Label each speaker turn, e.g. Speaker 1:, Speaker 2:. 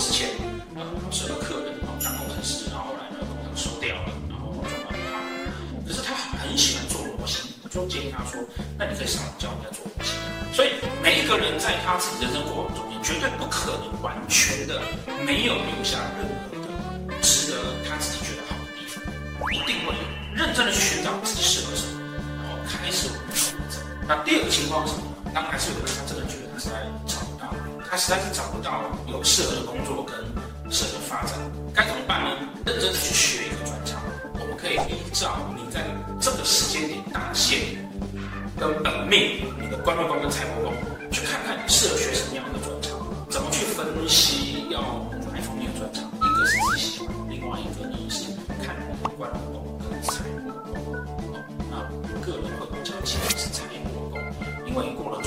Speaker 1: 之前呃是个客人当工程师，然后后来呢工厂收掉了，然后转到他，可是他很喜欢做模型，我就建议他说，那你可以上网教人家做模型。所以每一个人在他自己的人生过往中间，绝对不可能完全的没有留下任何的值得他自己觉得好的地方，一定会认真的去寻找自己适合什么，然后开始往那走。那第二个情况是什么？当然是有的人他真的觉得他是在，实在是找不到有适合的工作跟适合的发展，该怎么办呢？认真的去学一个专长，我们可以依照你在这个时间点大限跟本命你的官禄宫跟财帛宫，去看看你适合学什么样的专长，怎么去分析要哪一方面的专长，一个是自己喜欢，另外一个呢是看你的官禄宫跟财帛宫。啊，那我个人会比较倾向是财帛宫，因为过了。